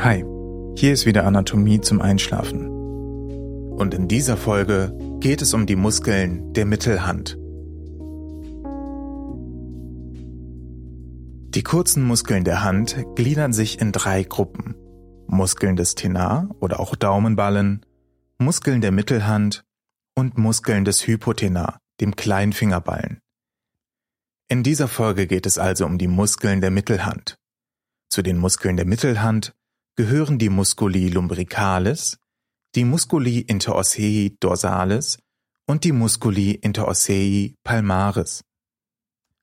Hi, hier ist wieder Anatomie zum Einschlafen. Und in dieser Folge geht es um die Muskeln der Mittelhand. Die kurzen Muskeln der Hand gliedern sich in drei Gruppen. Muskeln des Tenar oder auch Daumenballen, Muskeln der Mittelhand und Muskeln des Hypotenar, dem Kleinfingerballen. In dieser Folge geht es also um die Muskeln der Mittelhand. Zu den Muskeln der Mittelhand gehören die Musculi lumbricalis, die Musculi interossei dorsalis und die Musculi interossei palmaris.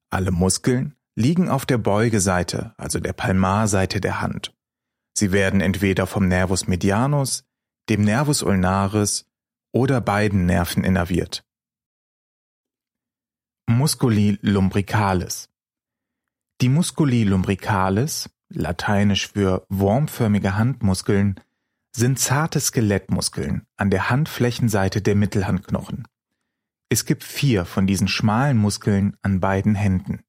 Alle Muskeln liegen auf der Beugeseite, also der Palmarseite der Hand. Sie werden entweder vom Nervus medianus, dem Nervus ulnaris oder beiden Nerven innerviert. Musculi lumbricalis Die Musculi lumbricalis lateinisch für wurmförmige Handmuskeln, sind zarte Skelettmuskeln an der Handflächenseite der Mittelhandknochen. Es gibt vier von diesen schmalen Muskeln an beiden Händen.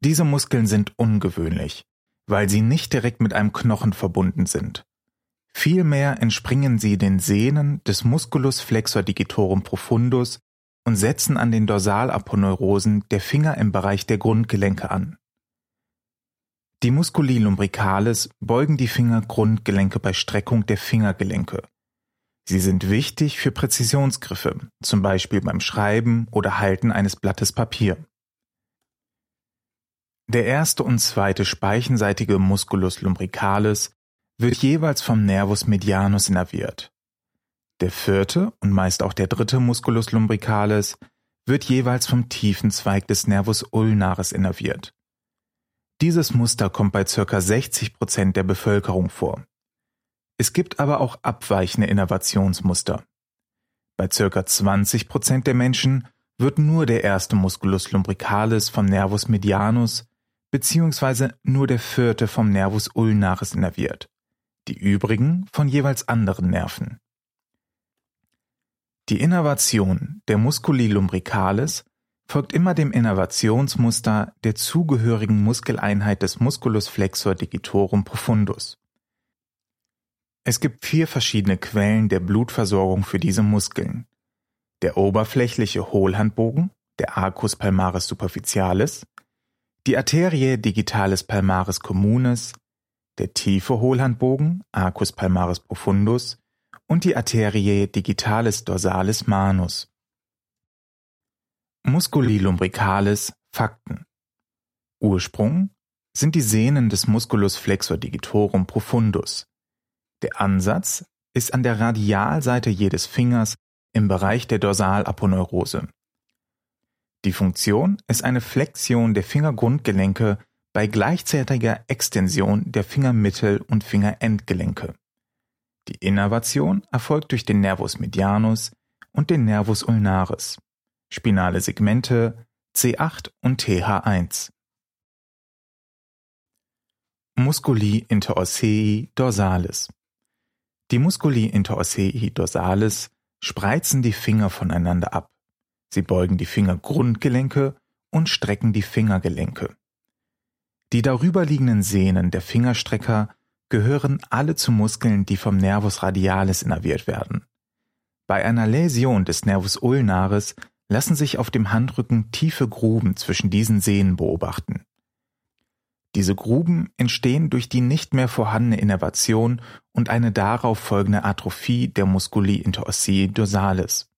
Diese Muskeln sind ungewöhnlich, weil sie nicht direkt mit einem Knochen verbunden sind. Vielmehr entspringen sie den Sehnen des Musculus flexor digitorum profundus und setzen an den Dorsalaponeurosen der Finger im Bereich der Grundgelenke an. Die Musculi lumbricalis beugen die Fingergrundgelenke bei Streckung der Fingergelenke. Sie sind wichtig für Präzisionsgriffe, zum Beispiel beim Schreiben oder Halten eines Blattes Papier. Der erste und zweite speichenseitige Musculus lumbricalis wird jeweils vom Nervus medianus innerviert. Der vierte und meist auch der dritte Musculus lumbricalis wird jeweils vom tiefen Zweig des Nervus ulnaris innerviert. Dieses Muster kommt bei circa 60 Prozent der Bevölkerung vor. Es gibt aber auch abweichende Innervationsmuster. Bei circa 20 Prozent der Menschen wird nur der erste Musculus lumbricalis vom Nervus medianus beziehungsweise nur der vierte vom Nervus ulnaris innerviert, die übrigen von jeweils anderen Nerven. Die Innervation der Musculi lumbricalis folgt immer dem Innervationsmuster der zugehörigen Muskeleinheit des Musculus flexor digitorum profundus. Es gibt vier verschiedene Quellen der Blutversorgung für diese Muskeln. Der oberflächliche Hohlhandbogen, der Arcus palmaris superficialis, die Arterie digitalis palmaris communis, der tiefe Hohlhandbogen, Arcus palmaris profundus, und die Arterie digitalis dorsalis manus. Musculi lumbricalis Fakten Ursprung sind die Sehnen des Musculus flexor digitorum profundus. Der Ansatz ist an der Radialseite jedes Fingers im Bereich der Dorsalaponeurose. Die Funktion ist eine Flexion der Fingergrundgelenke bei gleichzeitiger Extension der Fingermittel- und Fingerendgelenke. Die Innervation erfolgt durch den Nervus medianus und den Nervus ulnaris spinale Segmente C8 und TH1. Musculi interossei dorsalis Die Musculi interossei dorsalis spreizen die Finger voneinander ab. Sie beugen die Fingergrundgelenke und strecken die Fingergelenke. Die darüberliegenden Sehnen der Fingerstrecker gehören alle zu Muskeln, die vom Nervus radialis innerviert werden. Bei einer Läsion des Nervus ulnaris lassen sich auf dem Handrücken tiefe Gruben zwischen diesen Sehnen beobachten. Diese Gruben entstehen durch die nicht mehr vorhandene Innervation und eine darauf folgende Atrophie der Musculi interossei dorsalis.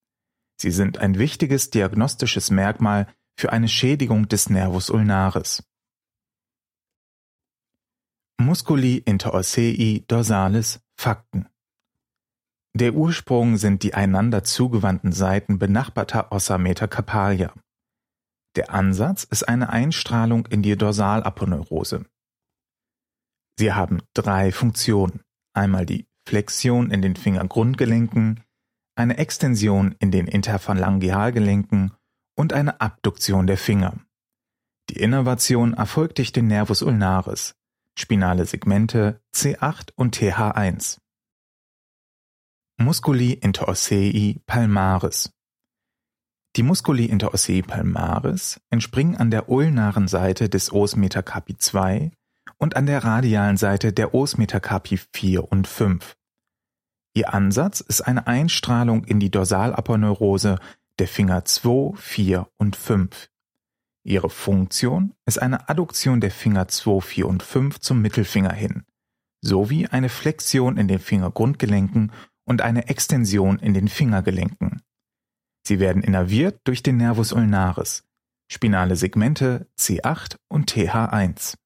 Sie sind ein wichtiges diagnostisches Merkmal für eine Schädigung des Nervus ulnaris. Musculi interossei dorsalis Fakten der Ursprung sind die einander zugewandten Seiten benachbarter Ossa metacarpalia. Der Ansatz ist eine Einstrahlung in die Dorsalaponeurose. Sie haben drei Funktionen. Einmal die Flexion in den Fingergrundgelenken, eine Extension in den Interphalangealgelenken und eine Abduktion der Finger. Die Innervation erfolgt durch den Nervus ulnaris, spinale Segmente C8 und TH1. Musculi interossei palmaris Die Musculi interossei palmaris entspringen an der ulnaren Seite des Os metacarpi 2 und an der radialen Seite der Os Metacarpi 4 und 5. Ihr Ansatz ist eine Einstrahlung in die Dorsalaponeurose der Finger 2, 4 und 5. Ihre Funktion ist eine Adduktion der Finger 2, 4 und 5 zum Mittelfinger hin, sowie eine Flexion in den Fingergrundgelenken und eine Extension in den Fingergelenken. Sie werden innerviert durch den Nervus ulnaris, spinale Segmente C8 und TH1.